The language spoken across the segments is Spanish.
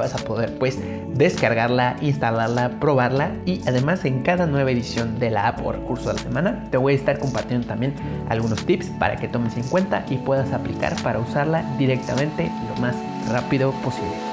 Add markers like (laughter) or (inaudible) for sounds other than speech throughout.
vas a poder pues descargarla, instalarla, probarla y además en cada nueva edición de la app o recurso de la semana te voy a estar compartiendo también algunos tips para que tomes en cuenta y puedas aplicar para usarla directamente lo más rápido posible.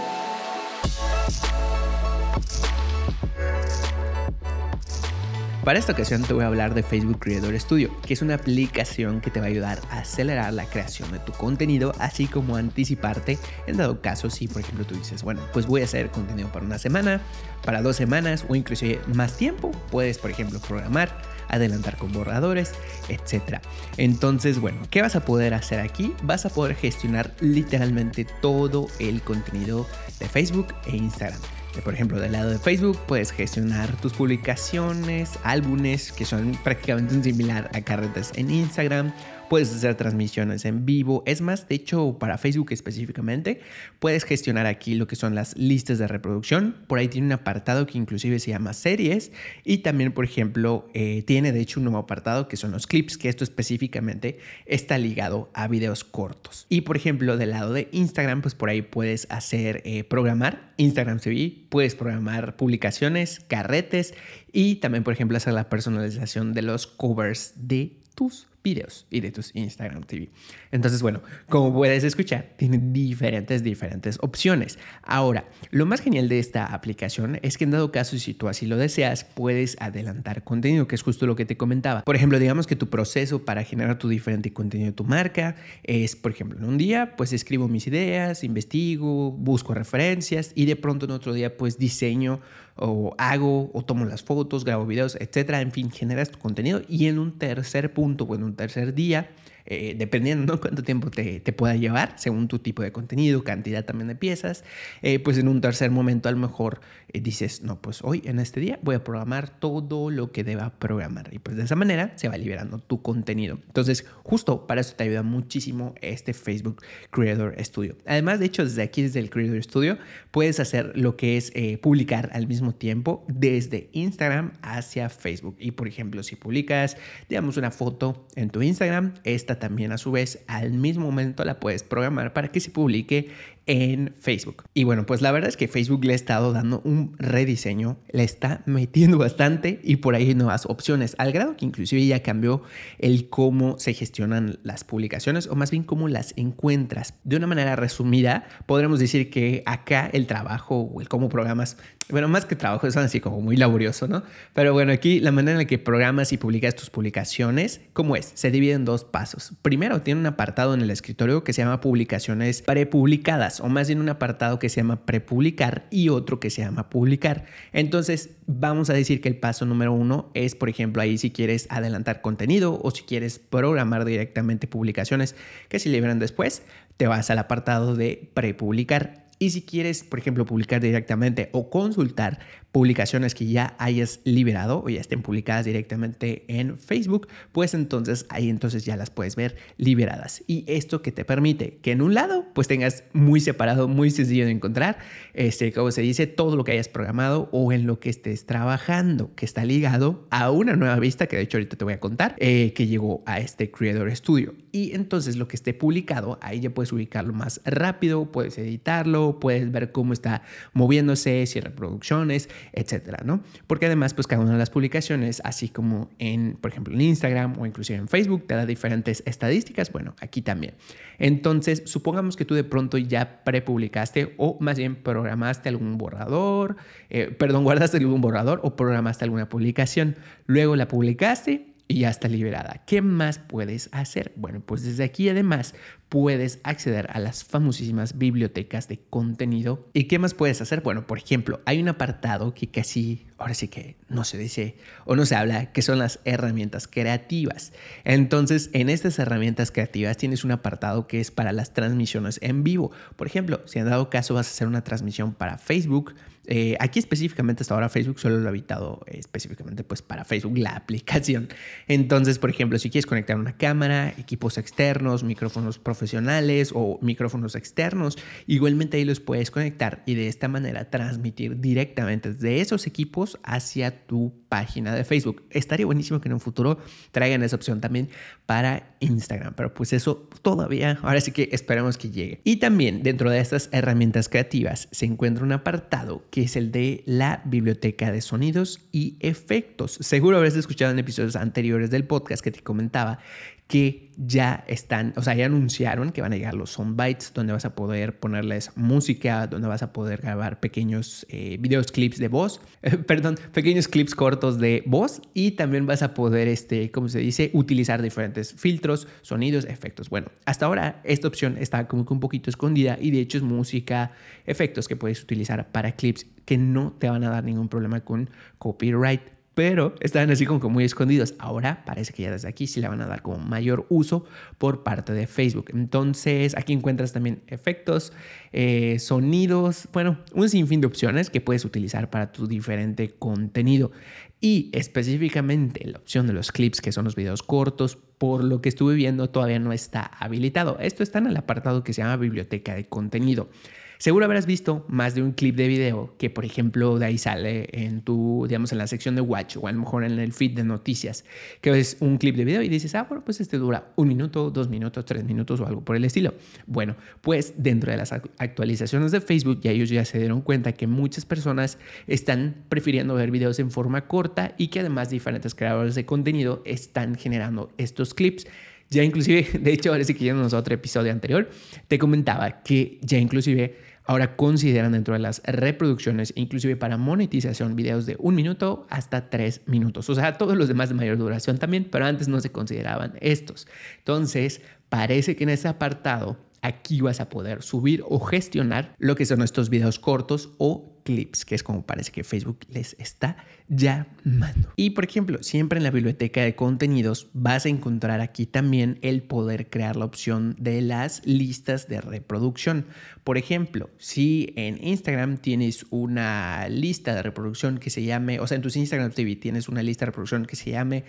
Para esta ocasión te voy a hablar de Facebook Creator Studio, que es una aplicación que te va a ayudar a acelerar la creación de tu contenido, así como anticiparte en dado caso si por ejemplo tú dices, bueno, pues voy a hacer contenido para una semana, para dos semanas o inclusive más tiempo, puedes por ejemplo programar, adelantar con borradores, etc. Entonces, bueno, ¿qué vas a poder hacer aquí? Vas a poder gestionar literalmente todo el contenido de Facebook e Instagram. Por ejemplo, del lado de Facebook puedes gestionar tus publicaciones, álbumes que son prácticamente similar a carretas en Instagram puedes hacer transmisiones en vivo. Es más, de hecho, para Facebook específicamente, puedes gestionar aquí lo que son las listas de reproducción. Por ahí tiene un apartado que inclusive se llama series y también, por ejemplo, eh, tiene de hecho un nuevo apartado que son los clips, que esto específicamente está ligado a videos cortos. Y por ejemplo, del lado de Instagram, pues por ahí puedes hacer eh, programar Instagram TV, puedes programar publicaciones, carretes y también, por ejemplo, hacer la personalización de los covers de tus videos y de tus Instagram TV. Entonces, bueno, como puedes escuchar, tiene diferentes, diferentes opciones. Ahora, lo más genial de esta aplicación es que en dado caso, si tú así lo deseas, puedes adelantar contenido, que es justo lo que te comentaba. Por ejemplo, digamos que tu proceso para generar tu diferente contenido de tu marca es, por ejemplo, en un día, pues escribo mis ideas, investigo, busco referencias y de pronto en otro día, pues diseño o hago o tomo las fotos, grabo videos, etcétera. En fin, generas tu contenido y en un tercer punto o en un tercer día eh, dependiendo de cuánto tiempo te, pueda llevar, según tu tipo de contenido, cantidad también de piezas, eh, pues en un tercer momento a lo mejor dices, no, pues hoy en este día voy a programar todo lo que deba programar y pues de esa manera se va liberando tu contenido. Entonces, justo para eso te ayuda muchísimo este Facebook Creator Studio. Además, de hecho, desde aquí, desde el Creator Studio, puedes hacer lo que es publicar al mismo tiempo desde Instagram hacia Facebook. Y por ejemplo, si publicas, digamos, una foto en tu Instagram, esta también a su vez al mismo momento la puedes programar para que se publique en Facebook. Y bueno, pues la verdad es que Facebook le ha estado dando un rediseño, le está metiendo (laughs) bastante y por ahí nuevas opciones, al grado que inclusive ya cambió el cómo se gestionan las publicaciones o más bien cómo las encuentras. De una manera resumida, podremos decir que acá el trabajo o el cómo programas bueno, más que trabajo, es así como muy laborioso, ¿no? Pero bueno, aquí la manera en la que programas y publicas tus publicaciones, ¿cómo es? Se divide en dos pasos. Primero, tiene un apartado en el escritorio que se llama publicaciones prepublicadas, o más bien un apartado que se llama prepublicar y otro que se llama publicar. Entonces, vamos a decir que el paso número uno es, por ejemplo, ahí si quieres adelantar contenido o si quieres programar directamente publicaciones que se liberan después, te vas al apartado de prepublicar y si quieres, por ejemplo, publicar directamente o consultar publicaciones que ya hayas liberado o ya estén publicadas directamente en Facebook, pues entonces ahí entonces ya las puedes ver liberadas. Y esto que te permite que en un lado pues tengas muy separado, muy sencillo de encontrar, este, como se dice, todo lo que hayas programado o en lo que estés trabajando, que está ligado a una nueva vista que de hecho ahorita te voy a contar, eh, que llegó a este Creator Studio. Y entonces lo que esté publicado, ahí ya puedes ubicarlo más rápido, puedes editarlo, puedes ver cómo está moviéndose, si reproducciones, etcétera, ¿no? Porque además, pues cada una de las publicaciones, así como en, por ejemplo, en Instagram o inclusive en Facebook, te da diferentes estadísticas, bueno, aquí también. Entonces, supongamos que tú de pronto ya prepublicaste o más bien programaste algún borrador, eh, perdón, (laughs) guardaste algún borrador o programaste alguna publicación, luego la publicaste y ya está liberada. ¿Qué más puedes hacer? Bueno, pues desde aquí además puedes acceder a las famosísimas bibliotecas de contenido. ¿Y qué más puedes hacer? Bueno, por ejemplo, hay un apartado que casi ahora sí que no se dice o no se habla, que son las herramientas creativas. Entonces, en estas herramientas creativas tienes un apartado que es para las transmisiones en vivo. Por ejemplo, si en dado caso vas a hacer una transmisión para Facebook, eh, aquí específicamente hasta ahora Facebook solo lo ha habitado específicamente pues para Facebook la (laughs) aplicación. Entonces, por ejemplo, si quieres conectar una cámara, equipos externos, micrófonos profesionales o micrófonos externos, igualmente ahí los puedes conectar y de esta manera transmitir directamente desde esos equipos hacia tu página de Facebook. Estaría buenísimo que en un futuro traigan esa opción también para Instagram, pero pues eso todavía, ahora sí que esperamos que llegue. Y también dentro de estas herramientas creativas se encuentra un apartado que es el de la biblioteca de sonidos y efectos. Seguro habrás escuchado en episodios anteriores del podcast que te comentaba que ya están, o sea, ya anunciaron que van a llegar los soundbites, donde vas a poder ponerles música, donde vas a poder grabar pequeños eh, videos, clips de voz, (laughs) perdón, pequeños clips cortos de voz y también vas a poder, este, ¿cómo se dice?, utilizar diferentes filtros, sonidos, efectos. Bueno, hasta ahora esta opción está como que un poquito escondida y de hecho es música, efectos que puedes utilizar para clips que no te van a dar ningún problema con copyright pero estaban así como muy escondidos. Ahora parece que ya desde aquí sí le van a dar como mayor uso por parte de Facebook. Entonces aquí encuentras también efectos, eh, sonidos, bueno, un sinfín de opciones que puedes utilizar para tu diferente contenido. Y específicamente la opción de los clips, que son los videos cortos, por lo que estuve viendo todavía no está habilitado. Esto está en el apartado que se llama biblioteca de contenido. Seguro habrás visto más de un clip de video que, por ejemplo, de ahí sale en tu, digamos, en la sección de Watch o a lo mejor en el feed de noticias, que ves un clip de video y dices, ah, bueno, pues este dura un minuto, dos minutos, tres minutos o algo por el estilo. Bueno, pues dentro de las actualizaciones de Facebook ya ellos ya se dieron cuenta que muchas personas están prefiriendo ver videos en forma corta y que además diferentes creadores de contenido están generando estos clips. Ya inclusive, (laughs) de hecho, sí que ya en otro episodio anterior, te comentaba que ya inclusive ahora consideran dentro de las reproducciones, inclusive para monetización, videos de un minuto hasta tres minutos. O sea, todos los demás de mayor duración también, pero antes no se consideraban estos. Entonces, parece que en ese apartado aquí vas a poder subir o gestionar lo que son estos videos cortos o clips, que es como parece que Facebook les está llamando. Y por ejemplo, siempre en la biblioteca de contenidos vas a encontrar aquí también el poder crear la opción de las listas de reproducción. Por ejemplo, si en Instagram tienes una lista de reproducción que se llame, o sea, en tus Instagram TV tienes una lista de reproducción que se llame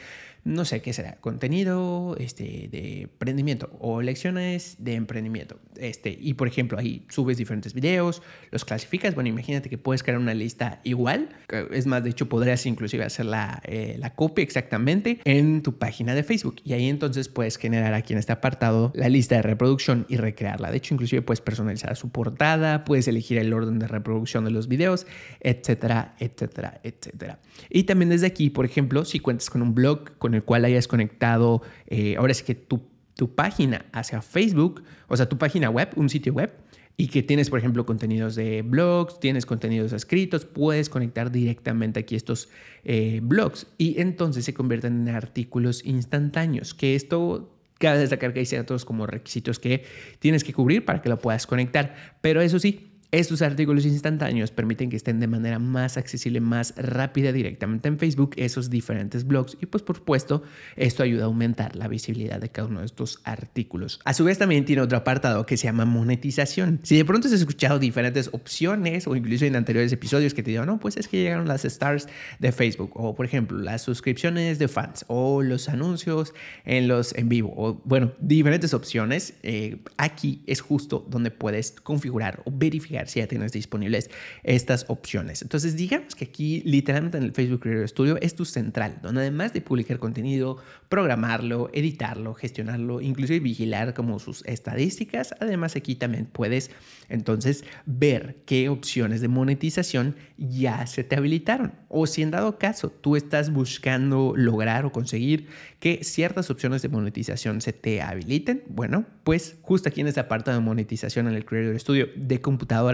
no sé qué será, contenido este, de emprendimiento o lecciones de emprendimiento. Este, y por ejemplo, ahí subes diferentes videos, los clasificas. Bueno, imagínate que puedes crear una lista igual. Es más, de hecho, podrías inclusive hacer la, eh, la copia exactamente en tu página de Facebook. Y ahí entonces puedes generar aquí en este apartado la lista de reproducción y recrearla. De hecho, inclusive puedes personalizar su portada, puedes elegir el orden de reproducción de los videos, etcétera, etcétera, etcétera. Y también desde aquí, por ejemplo, si cuentas con un blog con el cual hayas conectado, eh, ahora es que tu, tu página hacia Facebook, o sea, tu página web, un sitio web, y que tienes, por ejemplo, contenidos de blogs, tienes contenidos escritos, puedes conectar directamente aquí estos eh, blogs y entonces se convierten en artículos instantáneos, que esto cabe destacar que hay ciertos como requisitos que tienes que cubrir para que lo puedas conectar, pero eso sí, estos artículos instantáneos permiten que estén de manera más accesible, más rápida directamente en Facebook esos diferentes blogs y pues por supuesto esto ayuda a aumentar la visibilidad de cada uno de estos artículos. A su vez también tiene otro apartado que se llama monetización. Si de pronto has escuchado diferentes opciones o incluso en anteriores episodios que te digo, no, pues es que llegaron las stars de Facebook o por ejemplo las suscripciones de fans o los anuncios en los en vivo o bueno, diferentes opciones. Eh, aquí es justo donde puedes configurar o verificar si ya tienes disponibles estas opciones. Entonces, digamos que aquí literalmente en el Facebook Creator Studio es tu central, donde además de publicar contenido, programarlo, editarlo, gestionarlo, inclusive vigilar como sus estadísticas, además aquí también puedes entonces ver qué opciones de monetización ya se te habilitaron. O si en dado caso tú estás buscando lograr o conseguir que ciertas opciones de monetización se te habiliten, bueno, pues justo aquí en esta parte de monetización en el Creator Studio de computadora,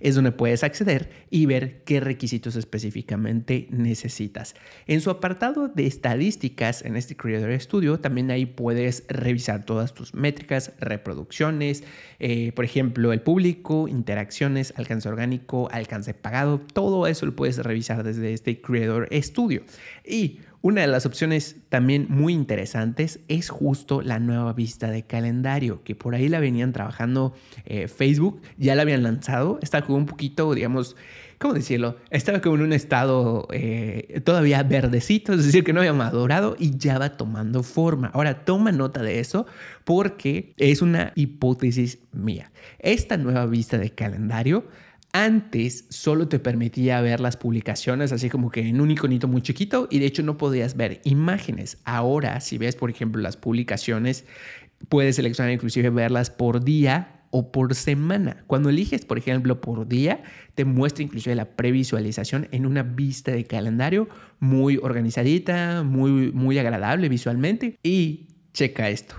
es donde puedes acceder y ver qué requisitos específicamente necesitas. En su apartado de estadísticas en este Creator Studio, también ahí puedes revisar todas tus métricas, reproducciones, eh, por ejemplo, el público, interacciones, alcance orgánico, alcance pagado, todo eso lo puedes revisar desde este Creator Studio. Y una de las opciones también muy interesantes es justo la nueva vista de calendario, que por ahí la venían trabajando eh, Facebook, ya la habían lanzado, está como un poquito, digamos, ¿cómo decirlo? Estaba como en un estado eh, todavía verdecito, es decir, que no había madurado y ya va tomando forma. Ahora, toma nota de eso porque es una hipótesis mía. Esta nueva vista de calendario antes solo te permitía ver las publicaciones así como que en un iconito muy chiquito y de hecho no podías ver imágenes. Ahora, si ves, por ejemplo, las publicaciones, puedes seleccionar inclusive verlas por día o por semana. Cuando eliges, por ejemplo, por día, te muestra inclusive la previsualización en una vista de calendario muy organizadita, muy, muy agradable visualmente. Y checa esto.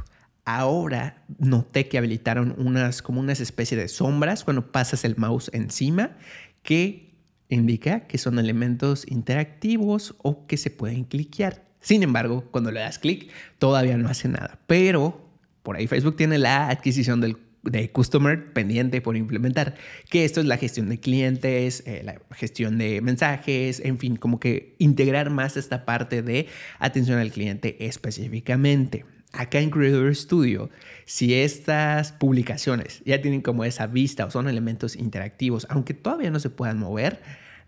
Ahora noté que habilitaron unas como unas especies de sombras cuando pasas el mouse encima que indica que son elementos interactivos o que se pueden cliquear. Sin embargo, cuando le das clic, todavía no hace nada. Pero por ahí Facebook tiene la adquisición del de customer pendiente por implementar, que esto es la gestión de clientes, eh, la gestión de mensajes, en fin, como que integrar más esta parte de atención al cliente específicamente acá en Creator Studio, si estas publicaciones ya tienen como esa vista o son elementos interactivos, aunque todavía no se puedan mover,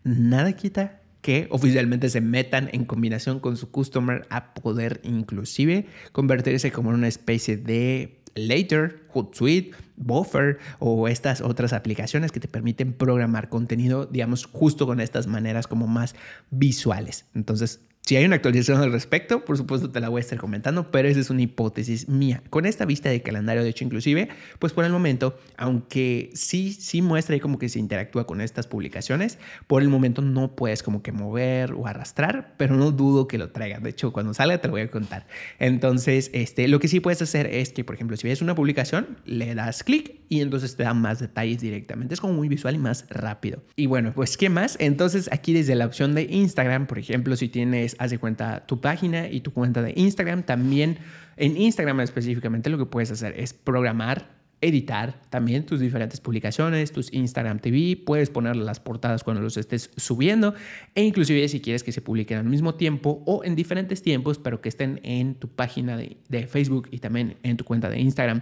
nada quita que oficialmente se metan en combinación con su customer a poder inclusive convertirse como en una especie de Later, Hootsuite, Buffer o estas otras aplicaciones que te permiten programar contenido, digamos, justo con estas maneras como más visuales. Entonces, si hay una actualización al respecto, por supuesto te la voy a estar comentando, pero esa es una hipótesis mía. Con esta vista de calendario, de hecho, inclusive, pues por el momento, aunque sí, sí muestra ahí como que se interactúa con estas publicaciones, por el momento no puedes como que mover o arrastrar, pero no dudo que lo traigan. De hecho, cuando salga te lo voy a contar. Entonces, este, lo que sí puedes hacer es que, por ejemplo, si ves una publicación, le das clic y entonces te da más detalles directamente. Es como muy visual y más rápido. Y bueno, pues, ¿qué más? Entonces, aquí desde la opción de Instagram, por ejemplo, si tienes haz de cuenta tu página y tu cuenta de Instagram. También en Instagram específicamente lo que puedes hacer es programar editar también tus diferentes publicaciones, tus Instagram TV, puedes poner las portadas cuando los estés subiendo. E inclusive si quieres que se publiquen al mismo tiempo o en diferentes tiempos, pero que estén en tu página de Facebook y también en tu cuenta de Instagram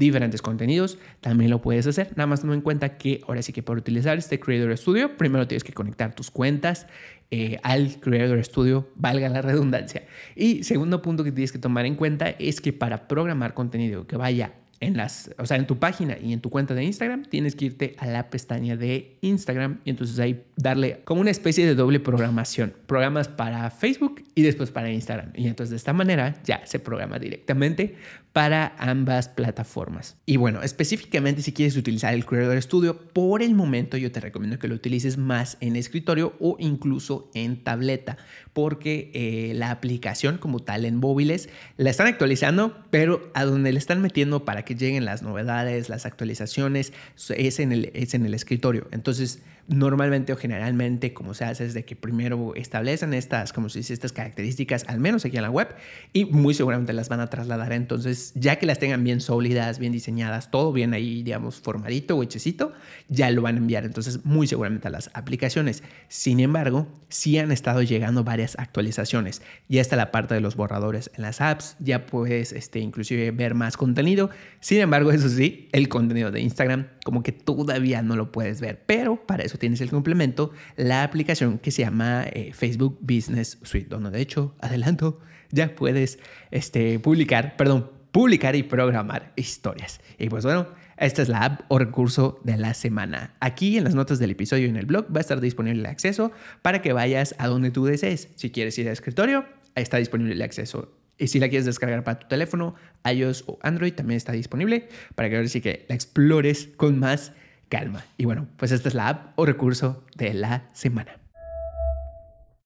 diferentes contenidos, también lo puedes hacer. Nada más toma en cuenta que ahora sí que para utilizar este Creator Studio, primero tienes que conectar tus cuentas eh, al Creator Studio, valga la redundancia. Y segundo punto que tienes que tomar en cuenta es que para programar contenido que vaya en las, o sea, en tu página y en tu cuenta de Instagram, tienes que irte a la pestaña de Instagram y entonces ahí darle como una especie de doble programación. Programas para Facebook y después para Instagram. Y entonces de esta manera ya se programa directamente para ambas plataformas. Y bueno, específicamente si quieres utilizar el Creator Studio, por el momento yo te recomiendo que lo utilices más en escritorio o incluso en tableta, porque eh, la aplicación como tal en móviles la están actualizando, pero a donde le están metiendo para que lleguen las novedades, las actualizaciones, es en el, es en el escritorio. Entonces, normalmente o generalmente como se hace es de que primero establecen estas, como se dice, estas características, al menos aquí en la web, y muy seguramente las van a trasladar. Entonces, ya que las tengan bien sólidas, bien diseñadas, todo bien ahí, digamos, formadito o hechecito, ya lo van a enviar. Entonces, muy seguramente a las aplicaciones. Sin embargo, sí han estado llegando varias actualizaciones. Ya está la parte de los borradores en las apps, ya puedes este, inclusive ver más contenido. Sin embargo, eso sí, el contenido de Instagram como que todavía no lo puedes ver, pero para eso tienes el complemento, la aplicación que se llama eh, Facebook Business Suite, donde de hecho, (laughs) adelanto, ya puedes este, publicar, perdón, publicar y programar historias. Y pues bueno, esta es la app o recurso de la semana. Aquí en las notas del episodio y en el blog va a estar disponible el acceso para que vayas a donde tú desees. Si quieres ir al escritorio, está disponible el acceso. Y si la quieres descargar para tu teléfono, iOS o Android, también está disponible para que ahora sí que la explores con más calma. Y bueno, pues esta es la app o recurso de la semana.